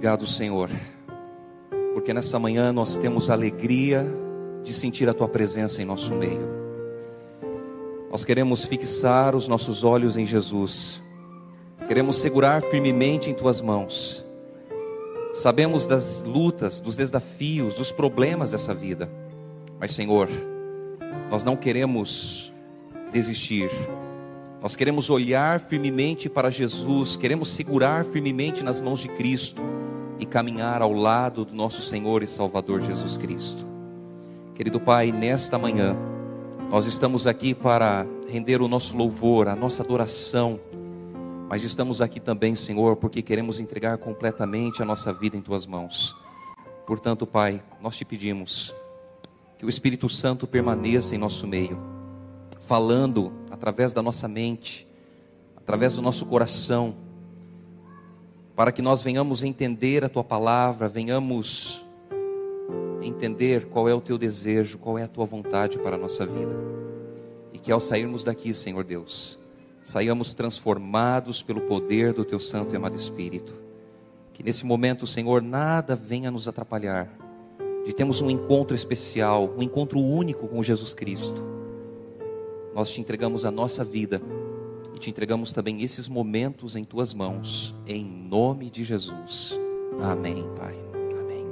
Obrigado, Senhor, porque nessa manhã nós temos alegria de sentir a Tua presença em nosso meio. Nós queremos fixar os nossos olhos em Jesus, queremos segurar firmemente em Tuas mãos. Sabemos das lutas, dos desafios, dos problemas dessa vida, mas, Senhor, nós não queremos desistir, nós queremos olhar firmemente para Jesus, queremos segurar firmemente nas mãos de Cristo e caminhar ao lado do nosso Senhor e Salvador Jesus Cristo. Querido Pai, nesta manhã, nós estamos aqui para render o nosso louvor, a nossa adoração, mas estamos aqui também, Senhor, porque queremos entregar completamente a nossa vida em Tuas mãos. Portanto, Pai, nós te pedimos que o Espírito Santo permaneça em nosso meio falando através da nossa mente, através do nosso coração, para que nós venhamos entender a tua palavra, venhamos entender qual é o teu desejo, qual é a tua vontade para a nossa vida. E que ao sairmos daqui, Senhor Deus, saiamos transformados pelo poder do teu Santo e amado Espírito. Que nesse momento, Senhor, nada venha nos atrapalhar de termos um encontro especial, um encontro único com Jesus Cristo nós te entregamos a nossa vida te entregamos também esses momentos em tuas mãos, em nome de Jesus. Amém, Pai. Amém.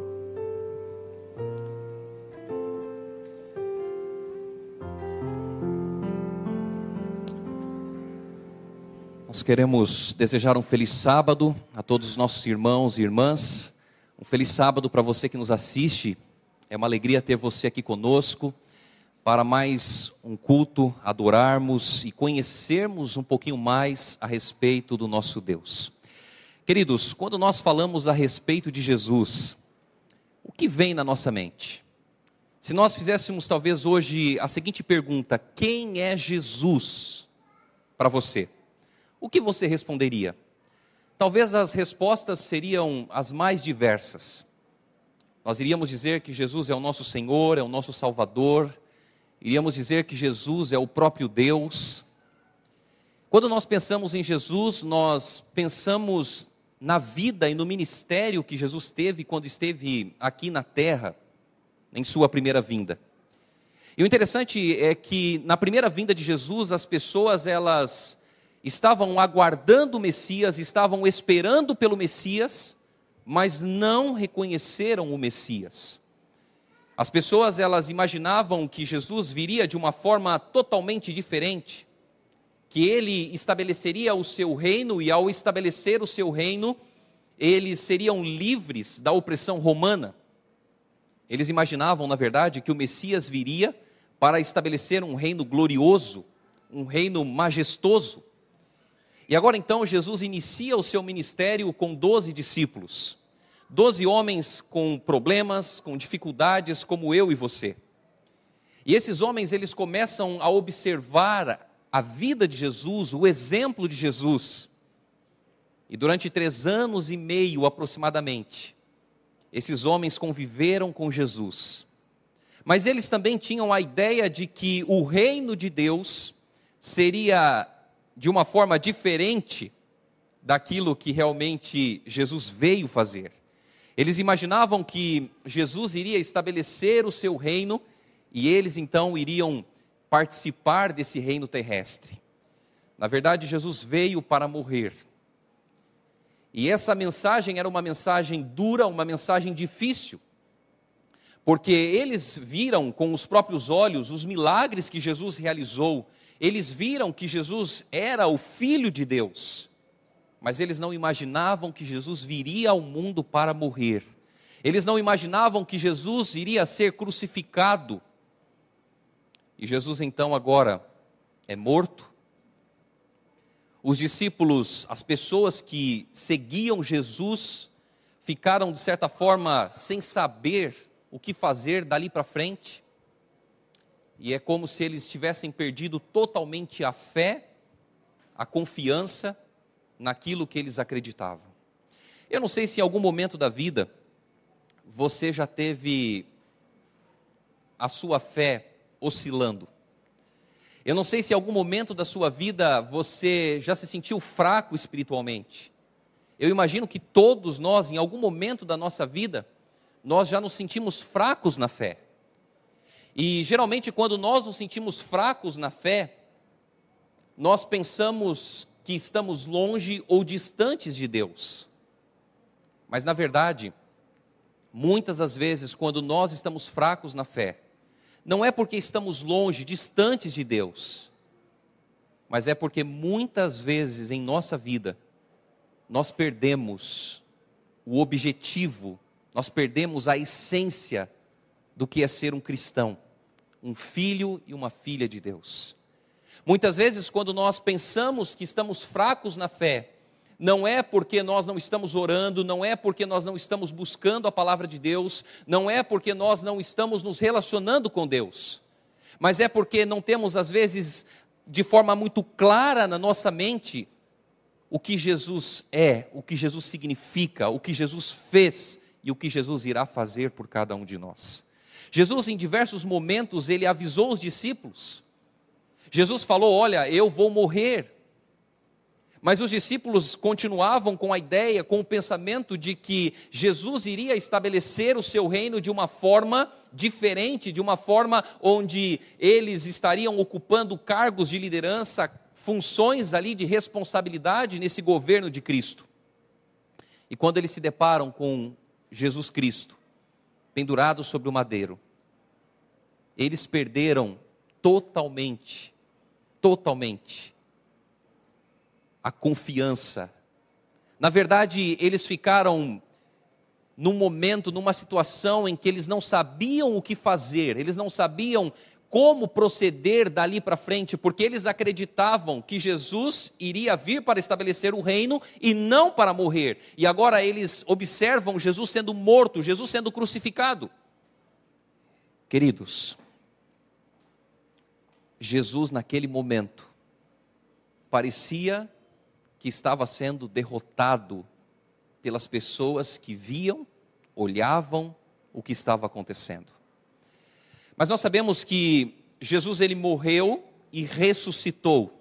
Nós queremos desejar um feliz sábado a todos os nossos irmãos e irmãs. Um feliz sábado para você que nos assiste. É uma alegria ter você aqui conosco para mais um culto, adorarmos e conhecermos um pouquinho mais a respeito do nosso Deus. Queridos, quando nós falamos a respeito de Jesus, o que vem na nossa mente? Se nós fizéssemos talvez hoje a seguinte pergunta: quem é Jesus para você? O que você responderia? Talvez as respostas seriam as mais diversas. Nós iríamos dizer que Jesus é o nosso Senhor, é o nosso Salvador, iríamos dizer que Jesus é o próprio Deus. Quando nós pensamos em Jesus, nós pensamos na vida e no ministério que Jesus teve quando esteve aqui na terra, em sua primeira vinda. E o interessante é que na primeira vinda de Jesus, as pessoas elas estavam aguardando o Messias, estavam esperando pelo Messias, mas não reconheceram o Messias. As pessoas elas imaginavam que Jesus viria de uma forma totalmente diferente, que ele estabeleceria o seu reino e ao estabelecer o seu reino, eles seriam livres da opressão romana. Eles imaginavam, na verdade, que o Messias viria para estabelecer um reino glorioso, um reino majestoso. E agora então Jesus inicia o seu ministério com doze discípulos. Doze homens com problemas, com dificuldades, como eu e você. E esses homens, eles começam a observar a vida de Jesus, o exemplo de Jesus. E durante três anos e meio aproximadamente, esses homens conviveram com Jesus. Mas eles também tinham a ideia de que o reino de Deus seria de uma forma diferente daquilo que realmente Jesus veio fazer. Eles imaginavam que Jesus iria estabelecer o seu reino e eles então iriam participar desse reino terrestre. Na verdade, Jesus veio para morrer. E essa mensagem era uma mensagem dura, uma mensagem difícil, porque eles viram com os próprios olhos os milagres que Jesus realizou, eles viram que Jesus era o Filho de Deus mas eles não imaginavam que Jesus viria ao mundo para morrer. Eles não imaginavam que Jesus iria ser crucificado. E Jesus então agora é morto. Os discípulos, as pessoas que seguiam Jesus, ficaram de certa forma sem saber o que fazer dali para frente. E é como se eles tivessem perdido totalmente a fé, a confiança naquilo que eles acreditavam. Eu não sei se em algum momento da vida você já teve a sua fé oscilando. Eu não sei se em algum momento da sua vida você já se sentiu fraco espiritualmente. Eu imagino que todos nós, em algum momento da nossa vida, nós já nos sentimos fracos na fé. E geralmente, quando nós nos sentimos fracos na fé, nós pensamos que estamos longe ou distantes de Deus. Mas, na verdade, muitas das vezes, quando nós estamos fracos na fé, não é porque estamos longe, distantes de Deus, mas é porque muitas vezes em nossa vida, nós perdemos o objetivo, nós perdemos a essência do que é ser um cristão, um filho e uma filha de Deus. Muitas vezes, quando nós pensamos que estamos fracos na fé, não é porque nós não estamos orando, não é porque nós não estamos buscando a palavra de Deus, não é porque nós não estamos nos relacionando com Deus, mas é porque não temos, às vezes, de forma muito clara na nossa mente, o que Jesus é, o que Jesus significa, o que Jesus fez e o que Jesus irá fazer por cada um de nós. Jesus, em diversos momentos, ele avisou os discípulos. Jesus falou: Olha, eu vou morrer. Mas os discípulos continuavam com a ideia, com o pensamento de que Jesus iria estabelecer o seu reino de uma forma diferente, de uma forma onde eles estariam ocupando cargos de liderança, funções ali de responsabilidade nesse governo de Cristo. E quando eles se deparam com Jesus Cristo, pendurado sobre o madeiro, eles perderam totalmente, totalmente a confiança. Na verdade, eles ficaram num momento, numa situação em que eles não sabiam o que fazer, eles não sabiam como proceder dali para frente, porque eles acreditavam que Jesus iria vir para estabelecer o reino e não para morrer. E agora eles observam Jesus sendo morto, Jesus sendo crucificado. Queridos, Jesus naquele momento parecia que estava sendo derrotado pelas pessoas que viam, olhavam o que estava acontecendo. Mas nós sabemos que Jesus ele morreu e ressuscitou.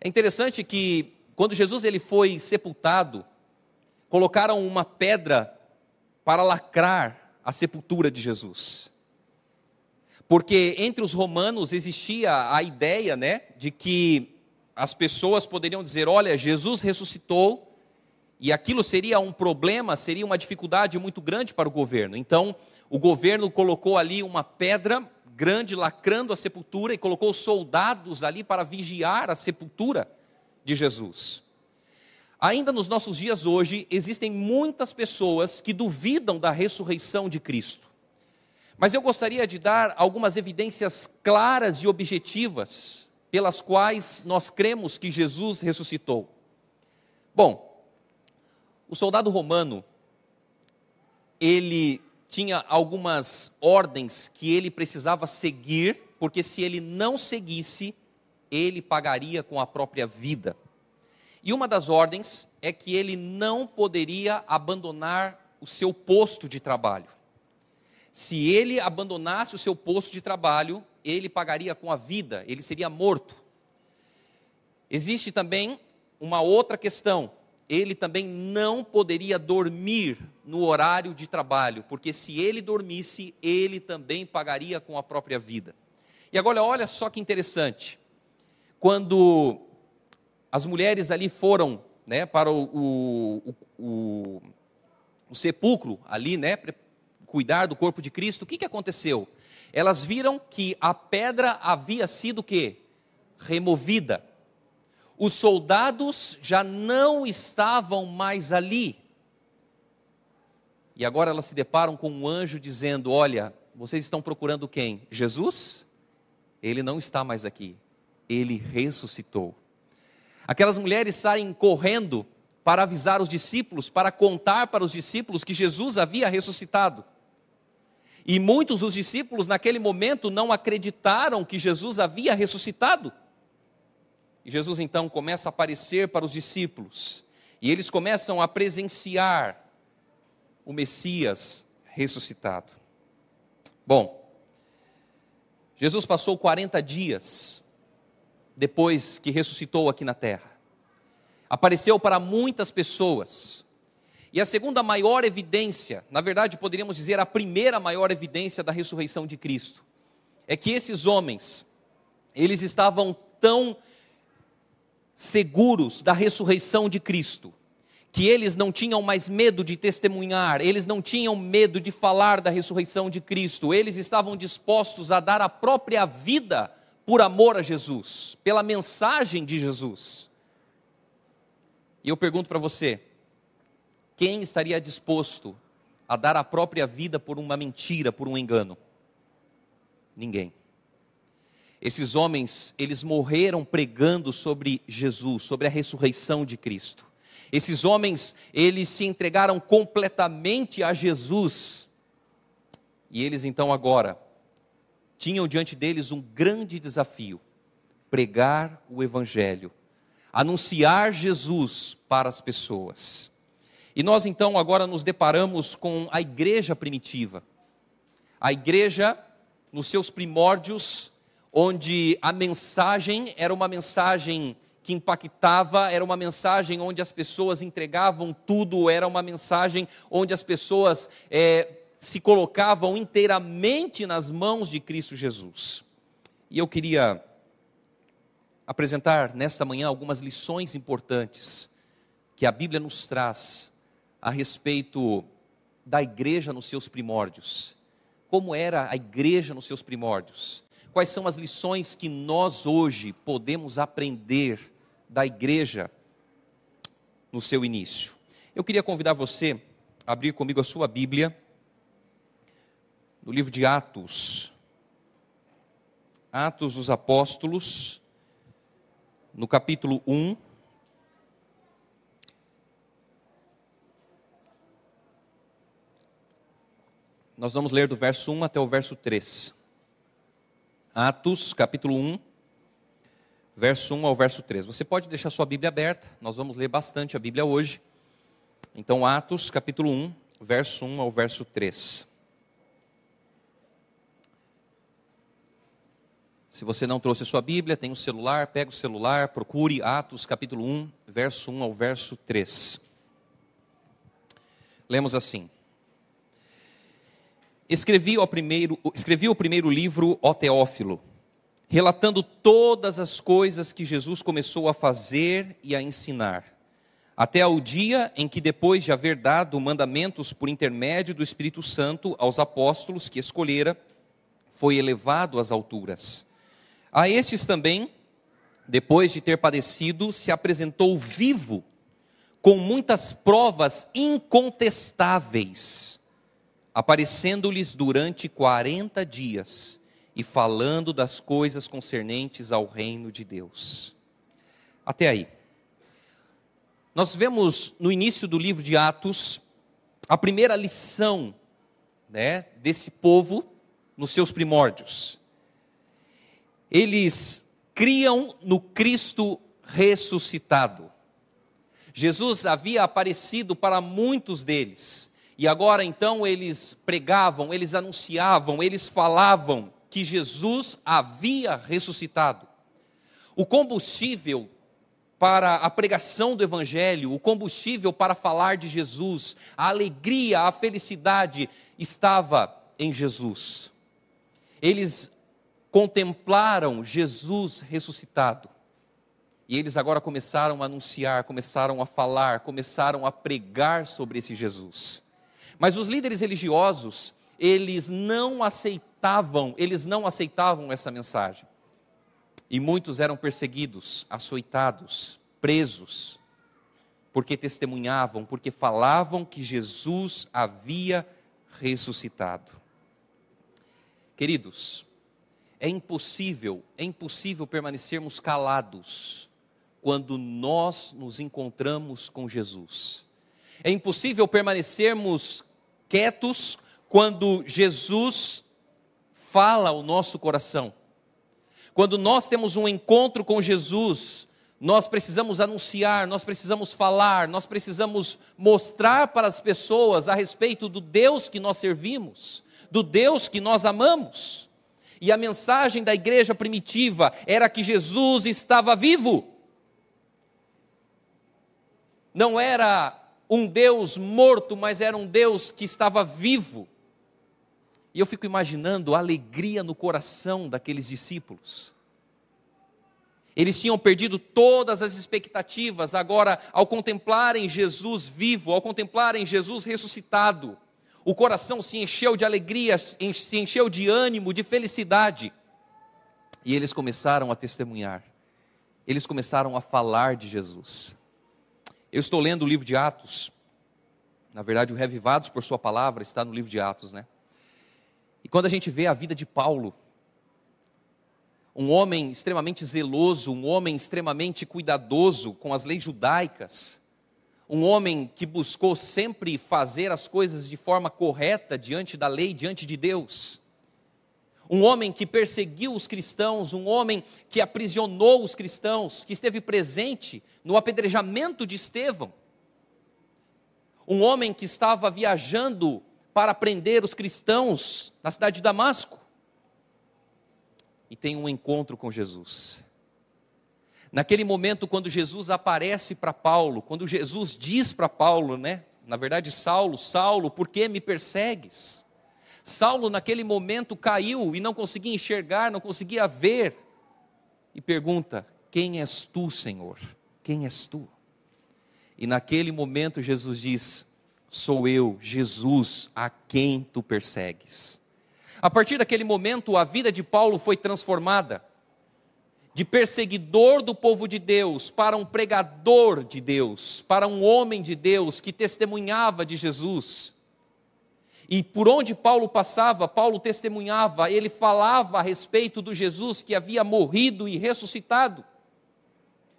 É interessante que quando Jesus ele foi sepultado, colocaram uma pedra para lacrar a sepultura de Jesus. Porque entre os romanos existia a ideia, né, de que as pessoas poderiam dizer: "Olha, Jesus ressuscitou", e aquilo seria um problema, seria uma dificuldade muito grande para o governo. Então, o governo colocou ali uma pedra grande lacrando a sepultura e colocou soldados ali para vigiar a sepultura de Jesus. Ainda nos nossos dias hoje, existem muitas pessoas que duvidam da ressurreição de Cristo. Mas eu gostaria de dar algumas evidências claras e objetivas pelas quais nós cremos que Jesus ressuscitou. Bom, o soldado romano, ele tinha algumas ordens que ele precisava seguir, porque se ele não seguisse, ele pagaria com a própria vida. E uma das ordens é que ele não poderia abandonar o seu posto de trabalho. Se ele abandonasse o seu posto de trabalho, ele pagaria com a vida, ele seria morto. Existe também uma outra questão ele também não poderia dormir no horário de trabalho, porque se ele dormisse, ele também pagaria com a própria vida. E agora, olha só que interessante. Quando as mulheres ali foram né, para o, o, o, o sepulcro, ali, né, cuidar do corpo de Cristo, o que, que aconteceu? Elas viram que a pedra havia sido removida os soldados já não estavam mais ali. E agora elas se deparam com um anjo dizendo: Olha, vocês estão procurando quem? Jesus? Ele não está mais aqui. Ele ressuscitou. Aquelas mulheres saem correndo para avisar os discípulos, para contar para os discípulos que Jesus havia ressuscitado. E muitos dos discípulos naquele momento não acreditaram que Jesus havia ressuscitado. E Jesus então começa a aparecer para os discípulos, e eles começam a presenciar o Messias ressuscitado. Bom, Jesus passou 40 dias depois que ressuscitou aqui na terra. apareceu para muitas pessoas. E a segunda maior evidência, na verdade poderíamos dizer a primeira maior evidência da ressurreição de Cristo, é que esses homens, eles estavam tão seguros da ressurreição de Cristo, que eles não tinham mais medo de testemunhar, eles não tinham medo de falar da ressurreição de Cristo, eles estavam dispostos a dar a própria vida por amor a Jesus, pela mensagem de Jesus. E eu pergunto para você: quem estaria disposto a dar a própria vida por uma mentira, por um engano? Ninguém. Esses homens, eles morreram pregando sobre Jesus, sobre a ressurreição de Cristo. Esses homens, eles se entregaram completamente a Jesus. E eles então agora tinham diante deles um grande desafio: pregar o evangelho, anunciar Jesus para as pessoas. E nós então agora nos deparamos com a igreja primitiva. A igreja nos seus primórdios, onde a mensagem era uma mensagem que impactava, era uma mensagem onde as pessoas entregavam tudo, era uma mensagem onde as pessoas é, se colocavam inteiramente nas mãos de Cristo Jesus. E eu queria apresentar nesta manhã algumas lições importantes que a Bíblia nos traz a respeito da igreja nos seus primórdios como era a igreja nos seus primórdios. Quais são as lições que nós hoje podemos aprender da igreja no seu início? Eu queria convidar você a abrir comigo a sua Bíblia no livro de Atos. Atos dos Apóstolos, no capítulo 1. Nós vamos ler do verso 1 até o verso 3. Atos, capítulo 1, verso 1 ao verso 3. Você pode deixar sua Bíblia aberta, nós vamos ler bastante a Bíblia hoje. Então, Atos, capítulo 1, verso 1 ao verso 3. Se você não trouxe a sua Bíblia, tem um celular, pega o celular, procure Atos, capítulo 1, verso 1 ao verso 3. Lemos assim: Escrevi, o primeiro, escrevi o primeiro livro, ó Teófilo, relatando todas as coisas que Jesus começou a fazer e a ensinar, até ao dia em que, depois de haver dado mandamentos por intermédio do Espírito Santo aos apóstolos que escolhera, foi elevado às alturas. A estes também, depois de ter padecido, se apresentou vivo, com muitas provas incontestáveis aparecendo-lhes durante quarenta dias e falando das coisas concernentes ao reino de Deus. Até aí. Nós vemos no início do livro de Atos a primeira lição né, desse povo nos seus primórdios. Eles criam no Cristo ressuscitado. Jesus havia aparecido para muitos deles e agora então eles pregavam, eles anunciavam, eles falavam que Jesus havia ressuscitado. O combustível para a pregação do Evangelho, o combustível para falar de Jesus, a alegria, a felicidade estava em Jesus. Eles contemplaram Jesus ressuscitado. E eles agora começaram a anunciar, começaram a falar, começaram a pregar sobre esse Jesus. Mas os líderes religiosos, eles não aceitavam, eles não aceitavam essa mensagem. E muitos eram perseguidos, açoitados, presos, porque testemunhavam, porque falavam que Jesus havia ressuscitado. Queridos, é impossível, é impossível permanecermos calados quando nós nos encontramos com Jesus. É impossível permanecermos quietos quando Jesus fala ao nosso coração. Quando nós temos um encontro com Jesus, nós precisamos anunciar, nós precisamos falar, nós precisamos mostrar para as pessoas a respeito do Deus que nós servimos, do Deus que nós amamos. E a mensagem da igreja primitiva era que Jesus estava vivo. não era um Deus morto, mas era um Deus que estava vivo. E eu fico imaginando a alegria no coração daqueles discípulos. Eles tinham perdido todas as expectativas, agora, ao contemplarem Jesus vivo, ao contemplarem Jesus ressuscitado, o coração se encheu de alegria, se encheu de ânimo, de felicidade. E eles começaram a testemunhar, eles começaram a falar de Jesus. Eu estou lendo o livro de Atos, na verdade, o Revivados por Sua Palavra está no livro de Atos, né? E quando a gente vê a vida de Paulo, um homem extremamente zeloso, um homem extremamente cuidadoso com as leis judaicas, um homem que buscou sempre fazer as coisas de forma correta diante da lei, diante de Deus. Um homem que perseguiu os cristãos, um homem que aprisionou os cristãos, que esteve presente no apedrejamento de Estevão. Um homem que estava viajando para prender os cristãos na cidade de Damasco e tem um encontro com Jesus. Naquele momento, quando Jesus aparece para Paulo, quando Jesus diz para Paulo, né? Na verdade, Saulo, Saulo, por que me persegues? Saulo, naquele momento, caiu e não conseguia enxergar, não conseguia ver, e pergunta: Quem és tu, Senhor? Quem és tu? E naquele momento, Jesus diz: Sou eu, Jesus, a quem tu persegues. A partir daquele momento, a vida de Paulo foi transformada de perseguidor do povo de Deus para um pregador de Deus, para um homem de Deus que testemunhava de Jesus. E por onde Paulo passava, Paulo testemunhava, ele falava a respeito do Jesus que havia morrido e ressuscitado.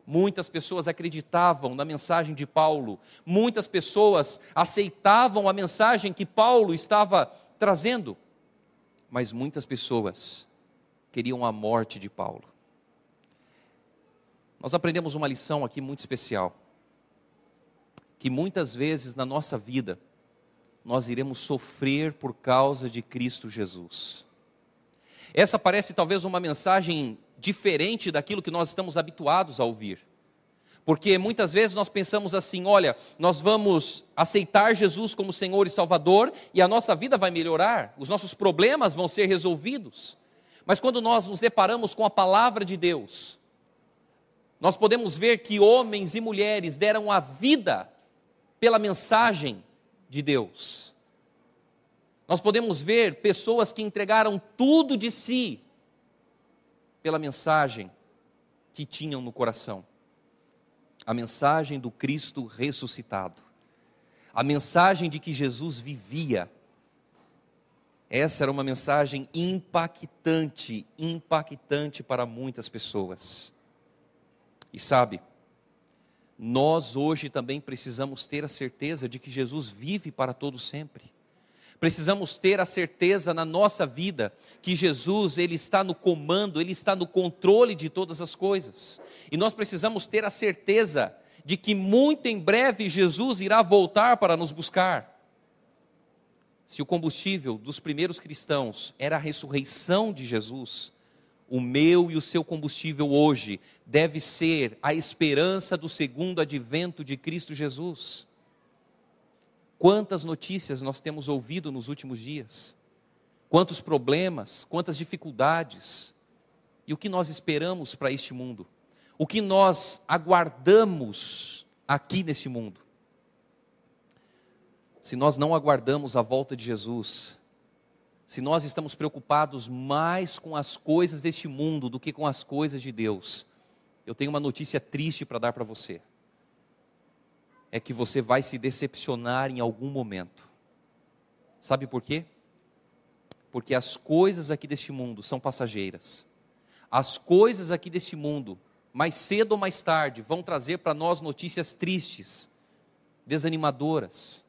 Muitas pessoas acreditavam na mensagem de Paulo, muitas pessoas aceitavam a mensagem que Paulo estava trazendo mas muitas pessoas queriam a morte de Paulo. Nós aprendemos uma lição aqui muito especial, que muitas vezes na nossa vida nós iremos sofrer por causa de Cristo Jesus. Essa parece talvez uma mensagem diferente daquilo que nós estamos habituados a ouvir. Porque muitas vezes nós pensamos assim: olha, nós vamos aceitar Jesus como Senhor e Salvador e a nossa vida vai melhorar, os nossos problemas vão ser resolvidos. Mas quando nós nos deparamos com a palavra de Deus, nós podemos ver que homens e mulheres deram a vida pela mensagem de Deus. Nós podemos ver pessoas que entregaram tudo de si pela mensagem que tinham no coração a mensagem do Cristo ressuscitado, a mensagem de que Jesus vivia. Essa era uma mensagem impactante, impactante para muitas pessoas. E sabe, nós hoje também precisamos ter a certeza de que Jesus vive para todo sempre. Precisamos ter a certeza na nossa vida que Jesus, ele está no comando, ele está no controle de todas as coisas. E nós precisamos ter a certeza de que muito em breve Jesus irá voltar para nos buscar. Se o combustível dos primeiros cristãos era a ressurreição de Jesus, o meu e o seu combustível hoje deve ser a esperança do segundo advento de Cristo Jesus. Quantas notícias nós temos ouvido nos últimos dias? Quantos problemas, quantas dificuldades. E o que nós esperamos para este mundo? O que nós aguardamos aqui nesse mundo? Se nós não aguardamos a volta de Jesus, se nós estamos preocupados mais com as coisas deste mundo do que com as coisas de Deus, eu tenho uma notícia triste para dar para você é que você vai se decepcionar em algum momento. Sabe por quê? Porque as coisas aqui deste mundo são passageiras. As coisas aqui deste mundo, mais cedo ou mais tarde, vão trazer para nós notícias tristes, desanimadoras.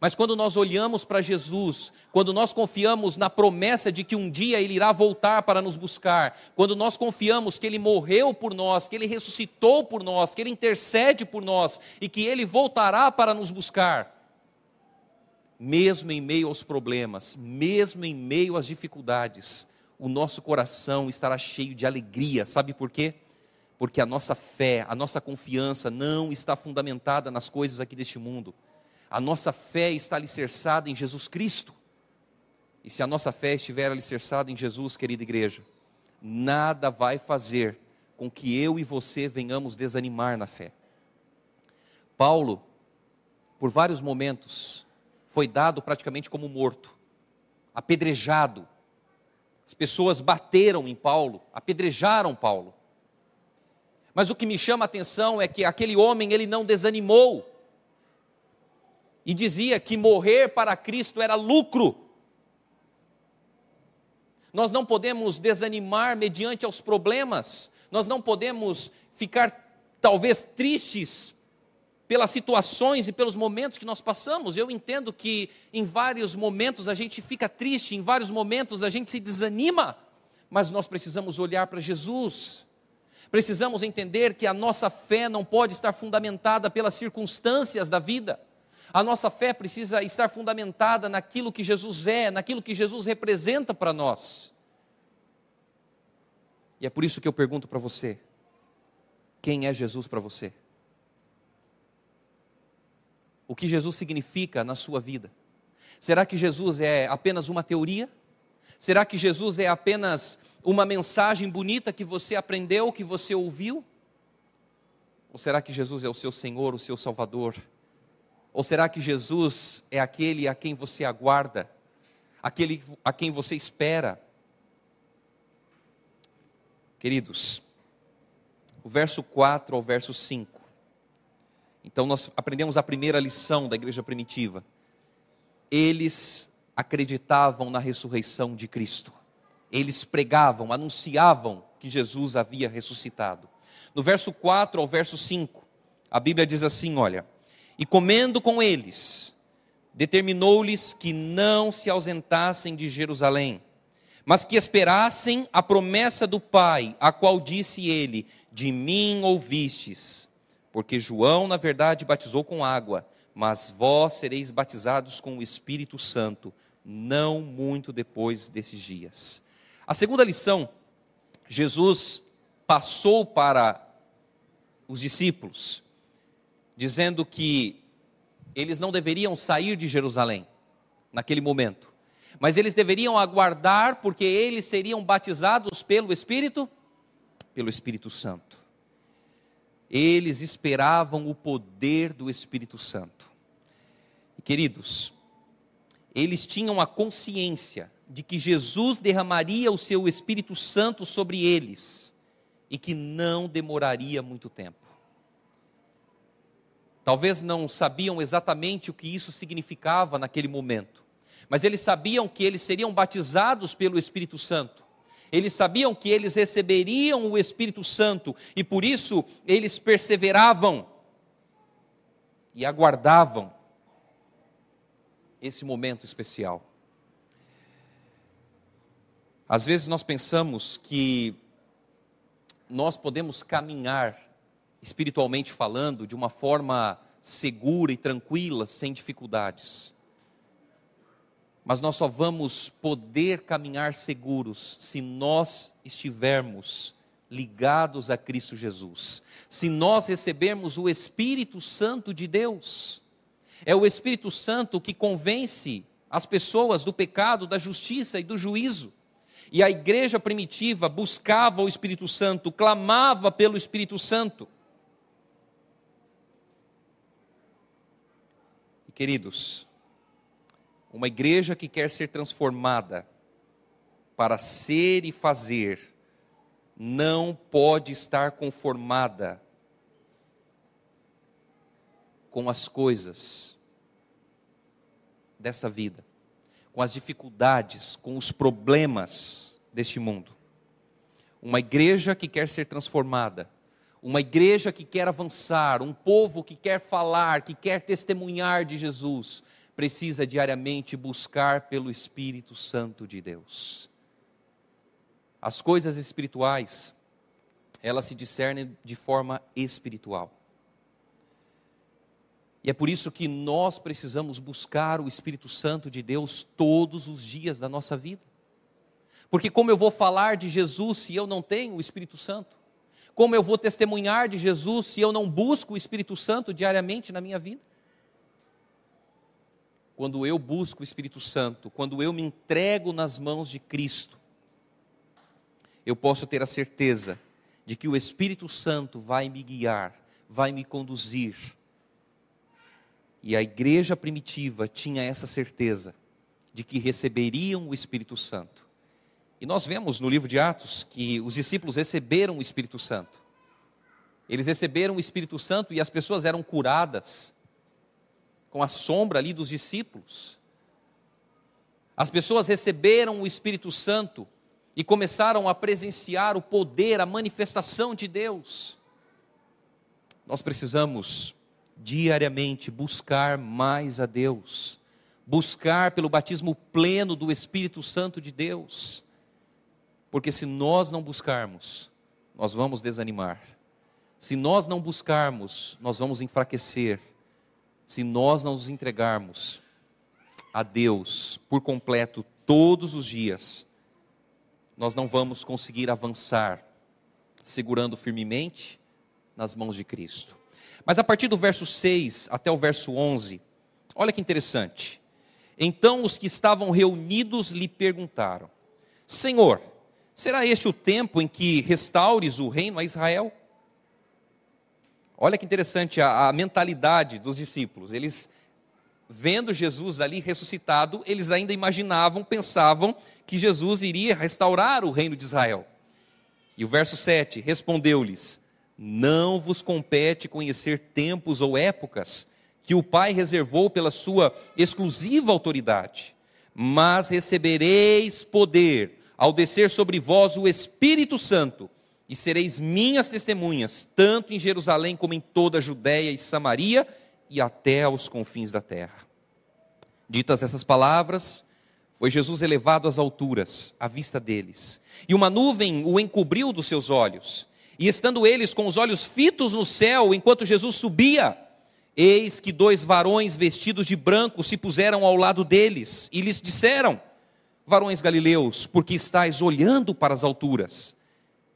Mas quando nós olhamos para Jesus, quando nós confiamos na promessa de que um dia Ele irá voltar para nos buscar, quando nós confiamos que Ele morreu por nós, que Ele ressuscitou por nós, que Ele intercede por nós e que Ele voltará para nos buscar, mesmo em meio aos problemas, mesmo em meio às dificuldades, o nosso coração estará cheio de alegria, sabe por quê? porque a nossa fé, a nossa confiança não está fundamentada nas coisas aqui deste mundo. A nossa fé está alicerçada em Jesus Cristo. E se a nossa fé estiver alicerçada em Jesus, querida igreja, nada vai fazer com que eu e você venhamos desanimar na fé. Paulo, por vários momentos, foi dado praticamente como morto, apedrejado. As pessoas bateram em Paulo, apedrejaram Paulo. Mas o que me chama a atenção é que aquele homem, ele não desanimou. E dizia que morrer para Cristo era lucro. Nós não podemos desanimar mediante aos problemas. Nós não podemos ficar talvez tristes pelas situações e pelos momentos que nós passamos. Eu entendo que em vários momentos a gente fica triste, em vários momentos a gente se desanima, mas nós precisamos olhar para Jesus. Precisamos entender que a nossa fé não pode estar fundamentada pelas circunstâncias da vida. A nossa fé precisa estar fundamentada naquilo que Jesus é, naquilo que Jesus representa para nós. E é por isso que eu pergunto para você: quem é Jesus para você? O que Jesus significa na sua vida? Será que Jesus é apenas uma teoria? Será que Jesus é apenas uma mensagem bonita que você aprendeu, que você ouviu? Ou será que Jesus é o seu Senhor, o seu Salvador? Ou será que Jesus é aquele a quem você aguarda, aquele a quem você espera? Queridos, o verso 4 ao verso 5. Então nós aprendemos a primeira lição da igreja primitiva. Eles acreditavam na ressurreição de Cristo. Eles pregavam, anunciavam que Jesus havia ressuscitado. No verso 4 ao verso 5, a Bíblia diz assim: olha, e comendo com eles, determinou-lhes que não se ausentassem de Jerusalém, mas que esperassem a promessa do Pai, a qual disse ele: De mim ouvistes. Porque João, na verdade, batizou com água, mas vós sereis batizados com o Espírito Santo, não muito depois desses dias. A segunda lição, Jesus passou para os discípulos, dizendo que eles não deveriam sair de Jerusalém naquele momento, mas eles deveriam aguardar, porque eles seriam batizados pelo Espírito, pelo Espírito Santo. Eles esperavam o poder do Espírito Santo. E, queridos, eles tinham a consciência de que Jesus derramaria o seu Espírito Santo sobre eles e que não demoraria muito tempo. Talvez não sabiam exatamente o que isso significava naquele momento, mas eles sabiam que eles seriam batizados pelo Espírito Santo. Eles sabiam que eles receberiam o Espírito Santo e por isso eles perseveravam e aguardavam esse momento especial. Às vezes nós pensamos que nós podemos caminhar espiritualmente falando, de uma forma segura e tranquila, sem dificuldades. Mas nós só vamos poder caminhar seguros se nós estivermos ligados a Cristo Jesus, se nós recebermos o Espírito Santo de Deus. É o Espírito Santo que convence as pessoas do pecado, da justiça e do juízo. E a igreja primitiva buscava o Espírito Santo, clamava pelo Espírito Santo. Queridos, uma igreja que quer ser transformada para ser e fazer, não pode estar conformada com as coisas dessa vida, com as dificuldades, com os problemas deste mundo. Uma igreja que quer ser transformada uma igreja que quer avançar, um povo que quer falar, que quer testemunhar de Jesus, precisa diariamente buscar pelo Espírito Santo de Deus. As coisas espirituais, elas se discernem de forma espiritual. E é por isso que nós precisamos buscar o Espírito Santo de Deus todos os dias da nossa vida. Porque como eu vou falar de Jesus se eu não tenho o Espírito Santo? Como eu vou testemunhar de Jesus se eu não busco o Espírito Santo diariamente na minha vida? Quando eu busco o Espírito Santo, quando eu me entrego nas mãos de Cristo, eu posso ter a certeza de que o Espírito Santo vai me guiar, vai me conduzir. E a igreja primitiva tinha essa certeza de que receberiam o Espírito Santo. E nós vemos no livro de Atos que os discípulos receberam o Espírito Santo. Eles receberam o Espírito Santo e as pessoas eram curadas com a sombra ali dos discípulos. As pessoas receberam o Espírito Santo e começaram a presenciar o poder, a manifestação de Deus. Nós precisamos diariamente buscar mais a Deus, buscar pelo batismo pleno do Espírito Santo de Deus, porque se nós não buscarmos, nós vamos desanimar, se nós não buscarmos, nós vamos enfraquecer, se nós não nos entregarmos a Deus por completo todos os dias, nós não vamos conseguir avançar segurando firmemente nas mãos de Cristo. Mas a partir do verso 6 até o verso 11, olha que interessante. Então os que estavam reunidos lhe perguntaram: Senhor, será este o tempo em que restaures o reino a Israel? Olha que interessante a, a mentalidade dos discípulos. Eles vendo Jesus ali ressuscitado, eles ainda imaginavam, pensavam que Jesus iria restaurar o reino de Israel. E o verso 7 respondeu-lhes: Não vos compete conhecer tempos ou épocas que o Pai reservou pela sua exclusiva autoridade, mas recebereis poder ao descer sobre vós o Espírito Santo, e sereis minhas testemunhas, tanto em Jerusalém como em toda a Judéia e Samaria e até aos confins da terra. Ditas essas palavras, foi Jesus elevado às alturas, à vista deles, e uma nuvem o encobriu dos seus olhos. E estando eles com os olhos fitos no céu, enquanto Jesus subia, eis que dois varões vestidos de branco se puseram ao lado deles e lhes disseram: Varões galileus, porque estáis olhando para as alturas?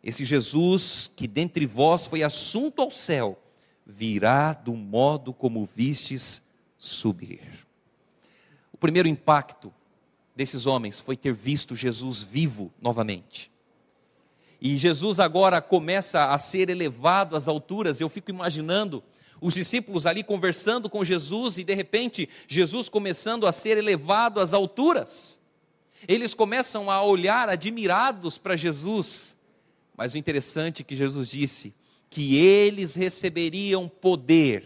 Esse Jesus que dentre vós foi assunto ao céu, virá do modo como vistes subir. O primeiro impacto desses homens foi ter visto Jesus vivo novamente. E Jesus agora começa a ser elevado às alturas. Eu fico imaginando os discípulos ali conversando com Jesus e de repente Jesus começando a ser elevado às alturas. Eles começam a olhar admirados para Jesus. Mas o interessante é que Jesus disse: que eles receberiam poder,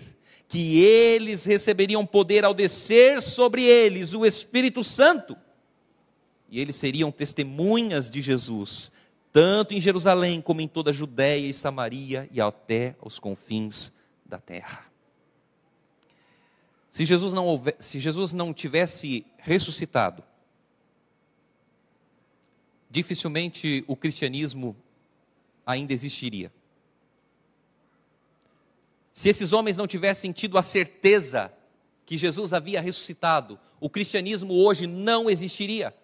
que eles receberiam poder ao descer sobre eles o Espírito Santo. E eles seriam testemunhas de Jesus, tanto em Jerusalém como em toda a Judéia e Samaria e até os confins da terra. Se Jesus não, se Jesus não tivesse ressuscitado, dificilmente o cristianismo ainda existiria. Se esses homens não tivessem tido a certeza que Jesus havia ressuscitado, o cristianismo hoje não existiria.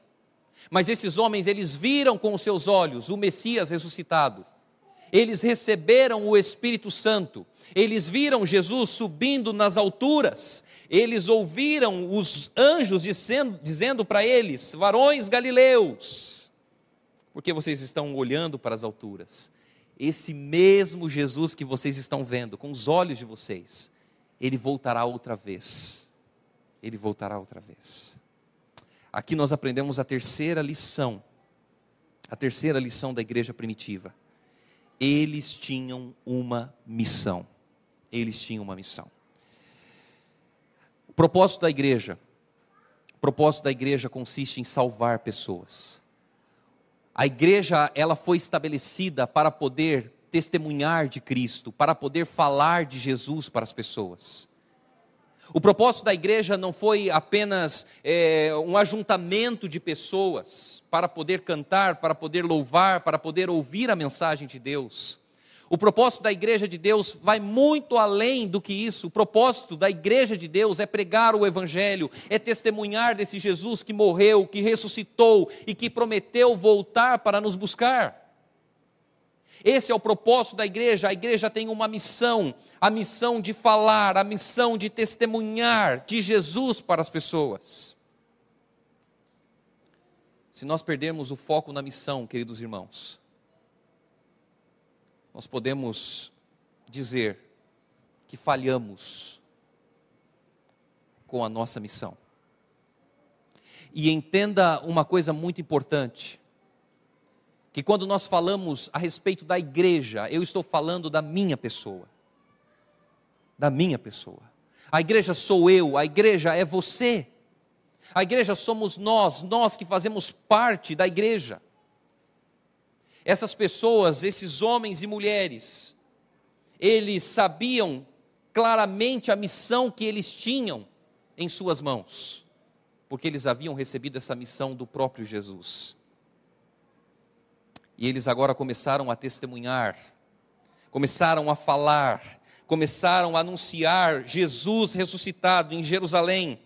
Mas esses homens, eles viram com os seus olhos o Messias ressuscitado. Eles receberam o Espírito Santo. Eles viram Jesus subindo nas alturas. Eles ouviram os anjos dizendo, dizendo para eles: varões galileus, porque vocês estão olhando para as alturas? esse mesmo Jesus que vocês estão vendo com os olhos de vocês, ele voltará outra vez. Ele voltará outra vez. Aqui nós aprendemos a terceira lição, a terceira lição da igreja primitiva. Eles tinham uma missão. Eles tinham uma missão. O propósito da igreja, o propósito da igreja consiste em salvar pessoas. A igreja, ela foi estabelecida para poder testemunhar de Cristo, para poder falar de Jesus para as pessoas. O propósito da igreja não foi apenas é, um ajuntamento de pessoas para poder cantar, para poder louvar, para poder ouvir a mensagem de Deus. O propósito da igreja de Deus vai muito além do que isso. O propósito da igreja de Deus é pregar o evangelho, é testemunhar desse Jesus que morreu, que ressuscitou e que prometeu voltar para nos buscar. Esse é o propósito da igreja. A igreja tem uma missão, a missão de falar, a missão de testemunhar de Jesus para as pessoas. Se nós perdermos o foco na missão, queridos irmãos, nós podemos dizer que falhamos com a nossa missão. E entenda uma coisa muito importante: que quando nós falamos a respeito da igreja, eu estou falando da minha pessoa. Da minha pessoa. A igreja sou eu, a igreja é você. A igreja somos nós, nós que fazemos parte da igreja. Essas pessoas, esses homens e mulheres, eles sabiam claramente a missão que eles tinham em suas mãos, porque eles haviam recebido essa missão do próprio Jesus. E eles agora começaram a testemunhar, começaram a falar, começaram a anunciar Jesus ressuscitado em Jerusalém,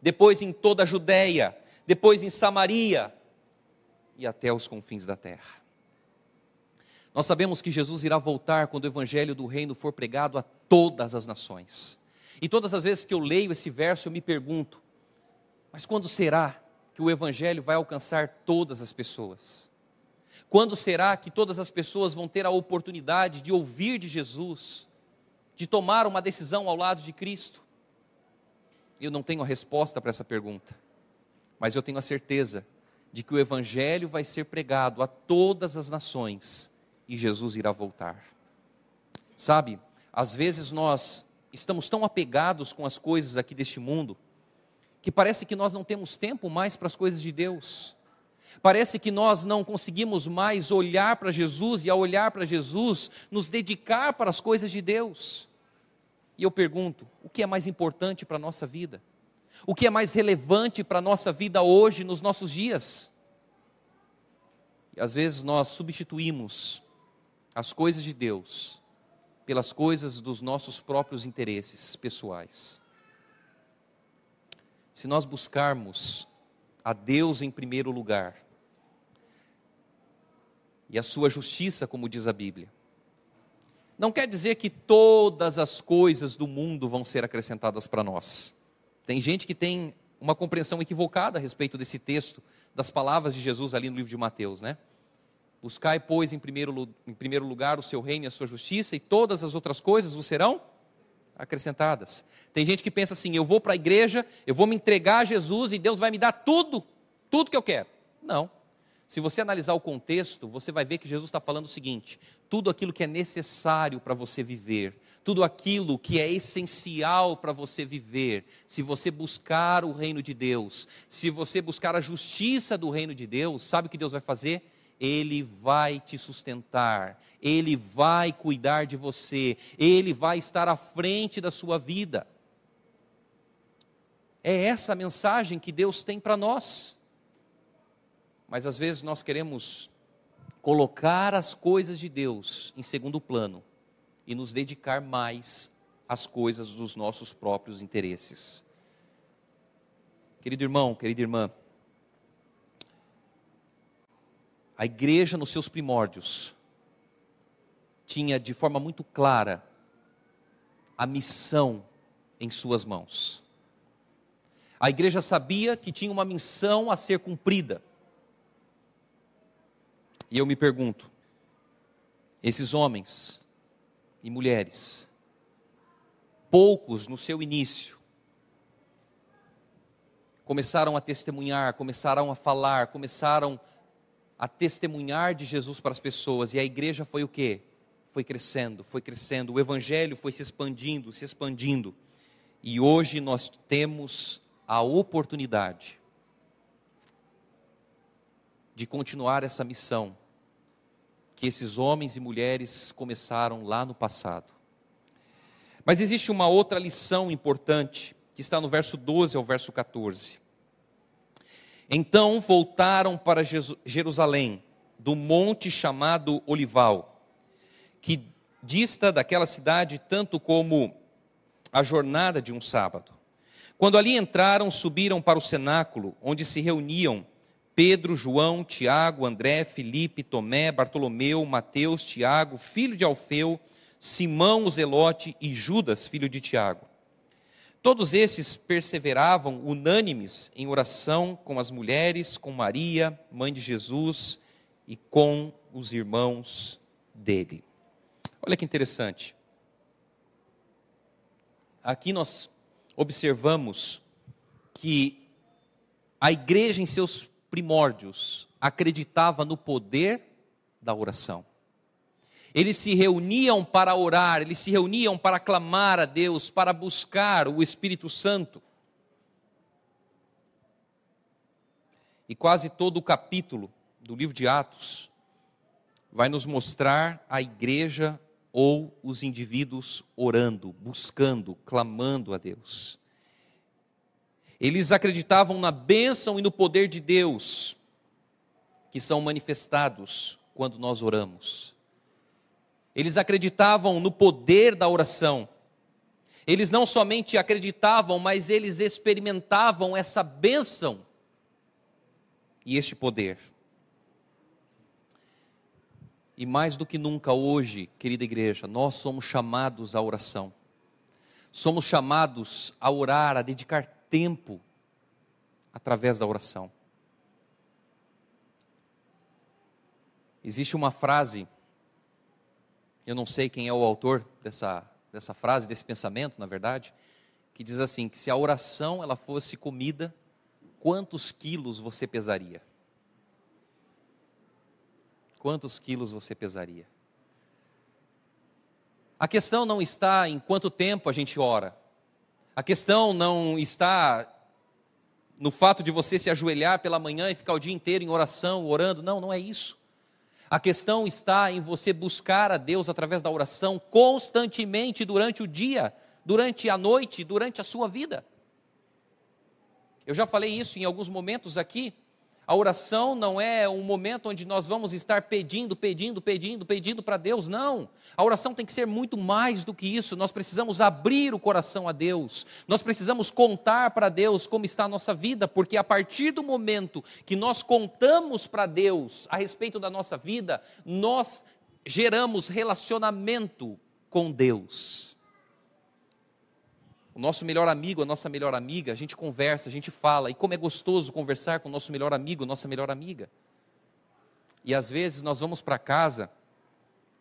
depois em toda a Judéia, depois em Samaria e até os confins da terra. Nós sabemos que Jesus irá voltar quando o evangelho do reino for pregado a todas as nações. E todas as vezes que eu leio esse verso, eu me pergunto: mas quando será que o evangelho vai alcançar todas as pessoas? Quando será que todas as pessoas vão ter a oportunidade de ouvir de Jesus, de tomar uma decisão ao lado de Cristo? Eu não tenho a resposta para essa pergunta, mas eu tenho a certeza de que o Evangelho vai ser pregado a todas as nações e Jesus irá voltar. Sabe, às vezes nós estamos tão apegados com as coisas aqui deste mundo, que parece que nós não temos tempo mais para as coisas de Deus. Parece que nós não conseguimos mais olhar para Jesus e, ao olhar para Jesus, nos dedicar para as coisas de Deus. E eu pergunto: o que é mais importante para a nossa vida? O que é mais relevante para a nossa vida hoje, nos nossos dias? E às vezes nós substituímos as coisas de Deus pelas coisas dos nossos próprios interesses pessoais. Se nós buscarmos a Deus em primeiro lugar e a sua justiça, como diz a Bíblia. Não quer dizer que todas as coisas do mundo vão ser acrescentadas para nós. Tem gente que tem uma compreensão equivocada a respeito desse texto, das palavras de Jesus ali no livro de Mateus, né? Buscai, pois, em primeiro, em primeiro lugar o seu reino e a sua justiça, e todas as outras coisas vos serão acrescentadas. Tem gente que pensa assim: eu vou para a igreja, eu vou me entregar a Jesus e Deus vai me dar tudo, tudo que eu quero. Não. Se você analisar o contexto, você vai ver que Jesus está falando o seguinte: tudo aquilo que é necessário para você viver, tudo aquilo que é essencial para você viver, se você buscar o reino de Deus, se você buscar a justiça do reino de Deus, sabe o que Deus vai fazer? Ele vai te sustentar, Ele vai cuidar de você, Ele vai estar à frente da sua vida. É essa a mensagem que Deus tem para nós. Mas às vezes nós queremos colocar as coisas de Deus em segundo plano e nos dedicar mais às coisas dos nossos próprios interesses. Querido irmão, querida irmã, A igreja, nos seus primórdios, tinha de forma muito clara a missão em suas mãos. A igreja sabia que tinha uma missão a ser cumprida. E eu me pergunto: esses homens e mulheres, poucos no seu início, começaram a testemunhar, começaram a falar, começaram a testemunhar de Jesus para as pessoas. E a igreja foi o quê? Foi crescendo, foi crescendo. O evangelho foi se expandindo, se expandindo. E hoje nós temos a oportunidade de continuar essa missão que esses homens e mulheres começaram lá no passado. Mas existe uma outra lição importante que está no verso 12 ao verso 14. Então voltaram para Jerusalém, do monte chamado Olival, que dista daquela cidade tanto como a jornada de um sábado. Quando ali entraram, subiram para o cenáculo, onde se reuniam Pedro, João, Tiago, André, Felipe, Tomé, Bartolomeu, Mateus, Tiago, filho de Alfeu, Simão o Zelote e Judas, filho de Tiago. Todos esses perseveravam unânimes em oração com as mulheres, com Maria, mãe de Jesus, e com os irmãos dele. Olha que interessante. Aqui nós observamos que a igreja, em seus primórdios, acreditava no poder da oração. Eles se reuniam para orar, eles se reuniam para clamar a Deus, para buscar o Espírito Santo. E quase todo o capítulo do livro de Atos vai nos mostrar a igreja ou os indivíduos orando, buscando, clamando a Deus. Eles acreditavam na bênção e no poder de Deus, que são manifestados quando nós oramos. Eles acreditavam no poder da oração. Eles não somente acreditavam, mas eles experimentavam essa bênção e este poder. E mais do que nunca hoje, querida igreja, nós somos chamados à oração. Somos chamados a orar, a dedicar tempo através da oração. Existe uma frase, eu não sei quem é o autor dessa, dessa frase, desse pensamento, na verdade, que diz assim: que se a oração ela fosse comida, quantos quilos você pesaria? Quantos quilos você pesaria? A questão não está em quanto tempo a gente ora. A questão não está no fato de você se ajoelhar pela manhã e ficar o dia inteiro em oração, orando. Não, não é isso. A questão está em você buscar a Deus através da oração constantemente durante o dia, durante a noite, durante a sua vida. Eu já falei isso em alguns momentos aqui. A oração não é um momento onde nós vamos estar pedindo, pedindo, pedindo, pedindo para Deus, não. A oração tem que ser muito mais do que isso. Nós precisamos abrir o coração a Deus. Nós precisamos contar para Deus como está a nossa vida, porque a partir do momento que nós contamos para Deus a respeito da nossa vida, nós geramos relacionamento com Deus o nosso melhor amigo, a nossa melhor amiga, a gente conversa, a gente fala, e como é gostoso conversar com o nosso melhor amigo, nossa melhor amiga. E às vezes nós vamos para casa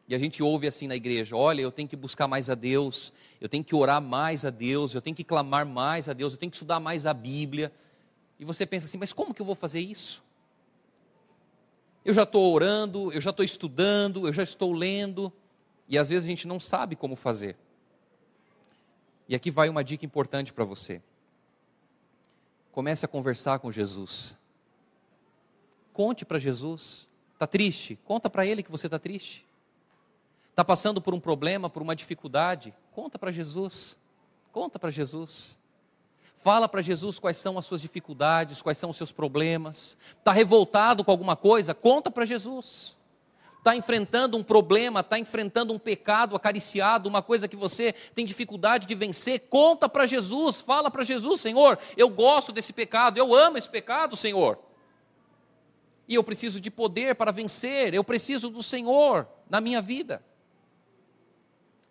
e a gente ouve assim na igreja: olha, eu tenho que buscar mais a Deus, eu tenho que orar mais a Deus, eu tenho que clamar mais a Deus, eu tenho que estudar mais a Bíblia. E você pensa assim: mas como que eu vou fazer isso? Eu já estou orando, eu já estou estudando, eu já estou lendo, e às vezes a gente não sabe como fazer. E aqui vai uma dica importante para você. Comece a conversar com Jesus. Conte para Jesus. Está triste? Conta para Ele que você está triste. Está passando por um problema, por uma dificuldade? Conta para Jesus. Conta para Jesus. Fala para Jesus quais são as suas dificuldades, quais são os seus problemas. Está revoltado com alguma coisa? Conta para Jesus está enfrentando um problema, está enfrentando um pecado acariciado, uma coisa que você tem dificuldade de vencer, conta para Jesus, fala para Jesus, Senhor, eu gosto desse pecado, eu amo esse pecado, Senhor. E eu preciso de poder para vencer, eu preciso do Senhor na minha vida.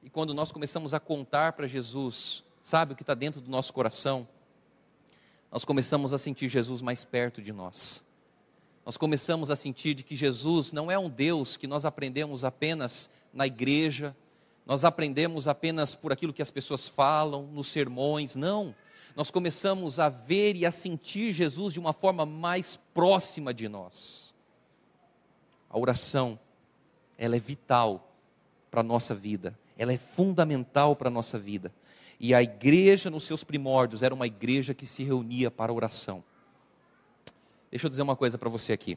E quando nós começamos a contar para Jesus, sabe o que está dentro do nosso coração? Nós começamos a sentir Jesus mais perto de nós nós começamos a sentir de que Jesus não é um Deus que nós aprendemos apenas na igreja, nós aprendemos apenas por aquilo que as pessoas falam, nos sermões, não. Nós começamos a ver e a sentir Jesus de uma forma mais próxima de nós. A oração, ela é vital para a nossa vida, ela é fundamental para a nossa vida. E a igreja, nos seus primórdios, era uma igreja que se reunia para oração. Deixa eu dizer uma coisa para você aqui.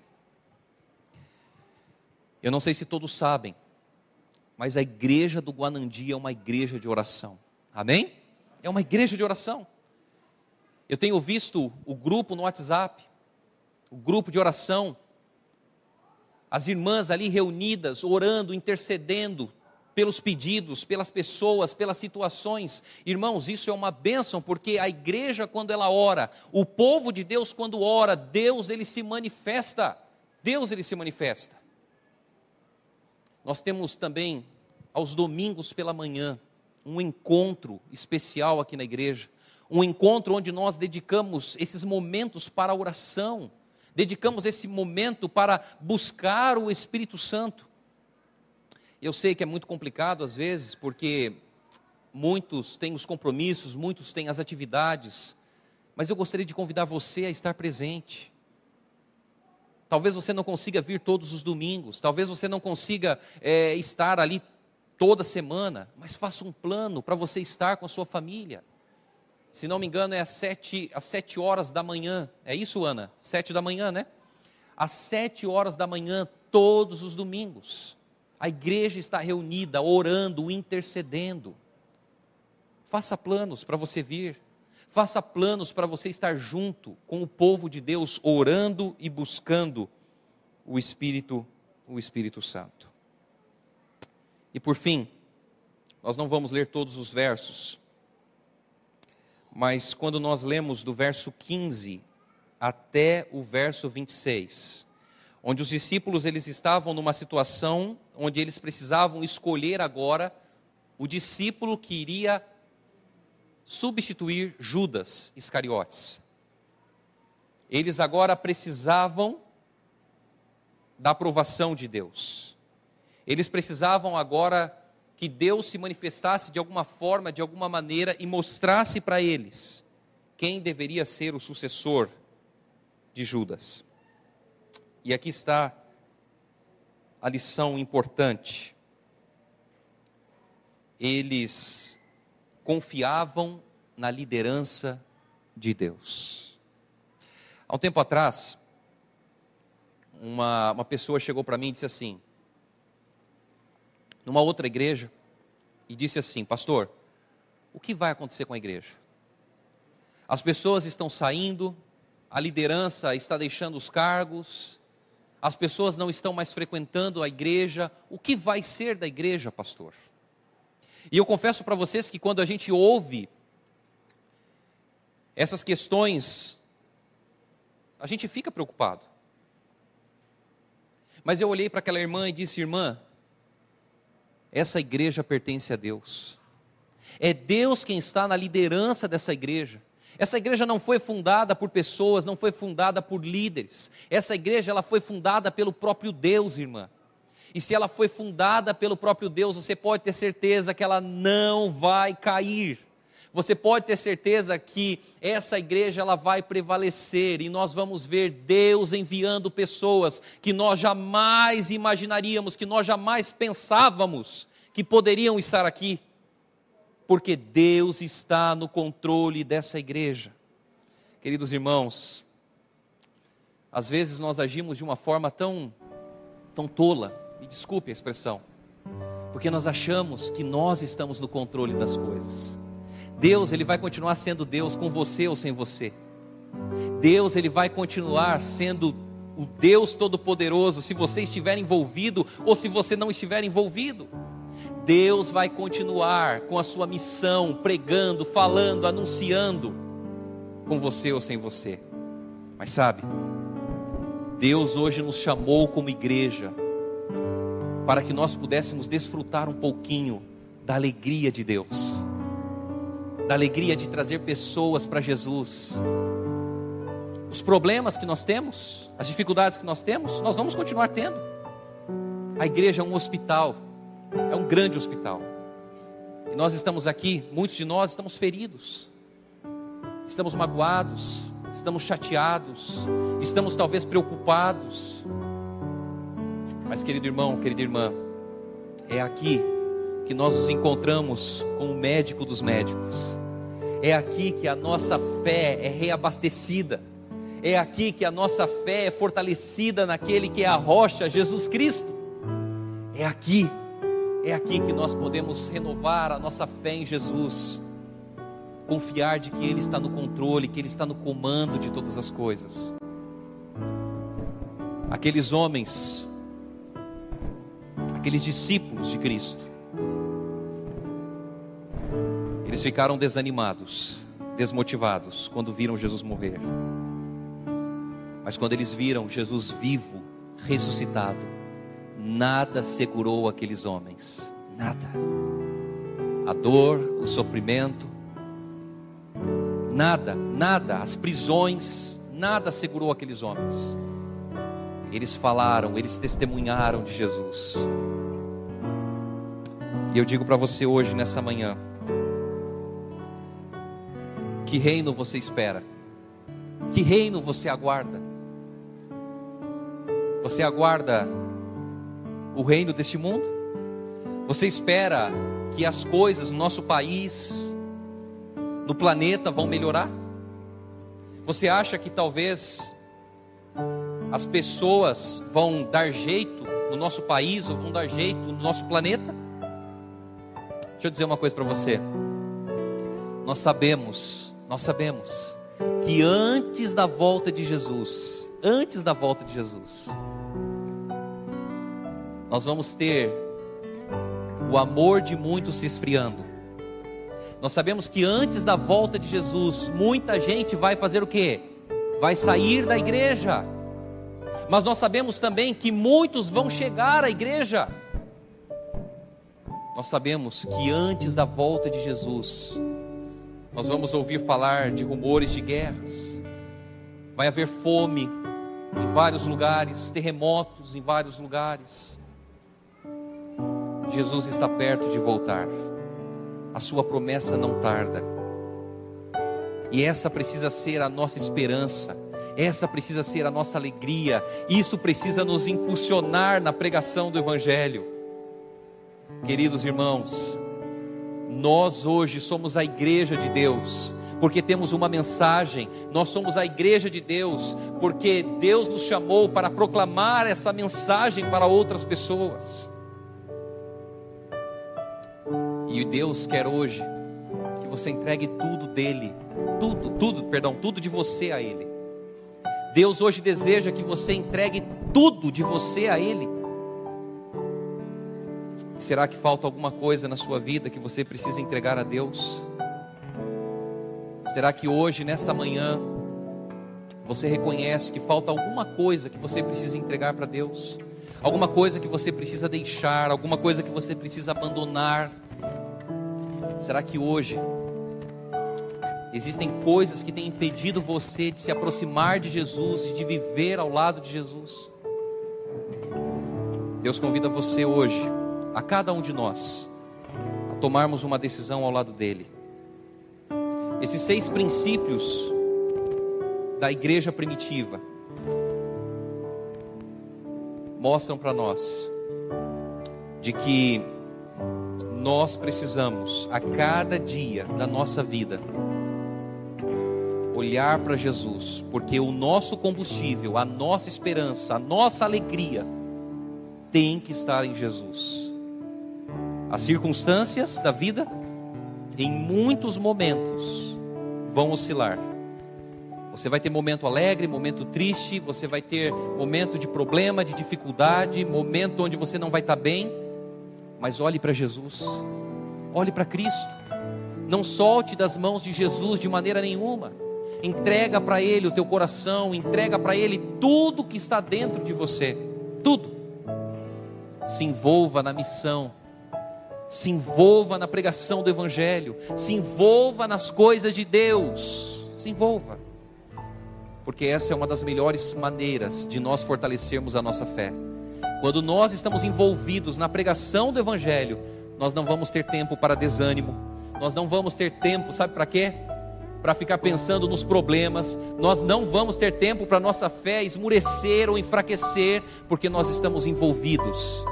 Eu não sei se todos sabem, mas a igreja do Guanandi é uma igreja de oração. Amém? É uma igreja de oração. Eu tenho visto o grupo no WhatsApp, o grupo de oração, as irmãs ali reunidas, orando, intercedendo pelos pedidos, pelas pessoas, pelas situações. Irmãos, isso é uma bênção, porque a igreja, quando ela ora, o povo de Deus, quando ora, Deus ele se manifesta. Deus ele se manifesta. Nós temos também, aos domingos pela manhã, um encontro especial aqui na igreja. Um encontro onde nós dedicamos esses momentos para a oração, dedicamos esse momento para buscar o Espírito Santo. Eu sei que é muito complicado às vezes, porque muitos têm os compromissos, muitos têm as atividades, mas eu gostaria de convidar você a estar presente. Talvez você não consiga vir todos os domingos, talvez você não consiga é, estar ali toda semana, mas faça um plano para você estar com a sua família. Se não me engano, é às sete, às sete horas da manhã. É isso, Ana? Sete da manhã, né? Às sete horas da manhã, todos os domingos. A igreja está reunida, orando, intercedendo. Faça planos para você vir. Faça planos para você estar junto com o povo de Deus, orando e buscando o Espírito, o Espírito Santo. E por fim, nós não vamos ler todos os versos, mas quando nós lemos do verso 15 até o verso 26, onde os discípulos eles estavam numa situação onde eles precisavam escolher agora o discípulo que iria substituir Judas Iscariotes. Eles agora precisavam da aprovação de Deus. Eles precisavam agora que Deus se manifestasse de alguma forma, de alguma maneira e mostrasse para eles quem deveria ser o sucessor de Judas. E aqui está a lição importante. Eles confiavam na liderança de Deus. Há um tempo atrás, uma, uma pessoa chegou para mim e disse assim, numa outra igreja, e disse assim: Pastor, o que vai acontecer com a igreja? As pessoas estão saindo, a liderança está deixando os cargos, as pessoas não estão mais frequentando a igreja, o que vai ser da igreja, pastor? E eu confesso para vocês que quando a gente ouve essas questões, a gente fica preocupado. Mas eu olhei para aquela irmã e disse: Irmã, essa igreja pertence a Deus. É Deus quem está na liderança dessa igreja. Essa igreja não foi fundada por pessoas, não foi fundada por líderes. Essa igreja ela foi fundada pelo próprio Deus, irmã. E se ela foi fundada pelo próprio Deus, você pode ter certeza que ela não vai cair. Você pode ter certeza que essa igreja ela vai prevalecer e nós vamos ver Deus enviando pessoas que nós jamais imaginaríamos, que nós jamais pensávamos que poderiam estar aqui porque Deus está no controle dessa igreja. Queridos irmãos, às vezes nós agimos de uma forma tão, tão tola, me desculpe a expressão, porque nós achamos que nós estamos no controle das coisas. Deus, ele vai continuar sendo Deus com você ou sem você. Deus, ele vai continuar sendo o Deus Todo-Poderoso se você estiver envolvido ou se você não estiver envolvido. Deus vai continuar com a sua missão, pregando, falando, anunciando, com você ou sem você. Mas sabe, Deus hoje nos chamou como igreja para que nós pudéssemos desfrutar um pouquinho da alegria de Deus, da alegria de trazer pessoas para Jesus. Os problemas que nós temos, as dificuldades que nós temos, nós vamos continuar tendo. A igreja é um hospital é um grande hospital. E nós estamos aqui, muitos de nós estamos feridos, estamos magoados, estamos chateados, estamos talvez preocupados. Mas, querido irmão, querida irmã, é aqui que nós nos encontramos com o médico dos médicos. É aqui que a nossa fé é reabastecida. É aqui que a nossa fé é fortalecida naquele que é a rocha, Jesus Cristo. É aqui é aqui que nós podemos renovar a nossa fé em Jesus, confiar de que Ele está no controle, que Ele está no comando de todas as coisas. Aqueles homens, aqueles discípulos de Cristo, Eles ficaram desanimados, desmotivados quando viram Jesus morrer. Mas quando eles viram Jesus vivo, ressuscitado, nada segurou aqueles homens, nada. A dor, o sofrimento, nada, nada, as prisões, nada segurou aqueles homens. Eles falaram, eles testemunharam de Jesus. E eu digo para você hoje, nessa manhã, que reino você espera? Que reino você aguarda? Você aguarda o reino deste mundo? Você espera que as coisas no nosso país, no planeta vão melhorar? Você acha que talvez as pessoas vão dar jeito no nosso país ou vão dar jeito no nosso planeta? Deixa eu dizer uma coisa para você. Nós sabemos, nós sabemos que antes da volta de Jesus, antes da volta de Jesus, nós vamos ter o amor de muitos se esfriando. Nós sabemos que antes da volta de Jesus, muita gente vai fazer o quê? Vai sair da igreja. Mas nós sabemos também que muitos vão chegar à igreja. Nós sabemos que antes da volta de Jesus, nós vamos ouvir falar de rumores de guerras. Vai haver fome em vários lugares, terremotos em vários lugares. Jesus está perto de voltar. A sua promessa não tarda. E essa precisa ser a nossa esperança. Essa precisa ser a nossa alegria. Isso precisa nos impulsionar na pregação do evangelho. Queridos irmãos, nós hoje somos a igreja de Deus porque temos uma mensagem. Nós somos a igreja de Deus, porque Deus nos chamou para proclamar essa mensagem para outras pessoas. E Deus quer hoje que você entregue tudo dele, tudo, tudo, perdão, tudo de você a ele. Deus hoje deseja que você entregue tudo de você a ele. Será que falta alguma coisa na sua vida que você precisa entregar a Deus? Será que hoje, nessa manhã, você reconhece que falta alguma coisa que você precisa entregar para Deus? Alguma coisa que você precisa deixar, alguma coisa que você precisa abandonar? Será que hoje existem coisas que têm impedido você de se aproximar de Jesus e de viver ao lado de Jesus? Deus convida você hoje, a cada um de nós, a tomarmos uma decisão ao lado dele. Esses seis princípios da igreja primitiva mostram para nós de que nós precisamos, a cada dia da nossa vida, olhar para Jesus, porque o nosso combustível, a nossa esperança, a nossa alegria tem que estar em Jesus. As circunstâncias da vida, em muitos momentos, vão oscilar. Você vai ter momento alegre, momento triste, você vai ter momento de problema, de dificuldade, momento onde você não vai estar bem mas olhe para Jesus, olhe para Cristo. Não solte das mãos de Jesus de maneira nenhuma. Entrega para Ele o teu coração, entrega para Ele tudo que está dentro de você, tudo. Se envolva na missão, se envolva na pregação do Evangelho, se envolva nas coisas de Deus, se envolva, porque essa é uma das melhores maneiras de nós fortalecermos a nossa fé. Quando nós estamos envolvidos na pregação do Evangelho, nós não vamos ter tempo para desânimo, nós não vamos ter tempo, sabe para quê? Para ficar pensando nos problemas, nós não vamos ter tempo para nossa fé esmurecer ou enfraquecer, porque nós estamos envolvidos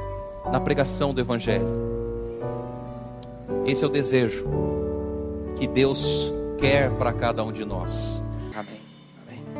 na pregação do Evangelho. Esse é o desejo que Deus quer para cada um de nós.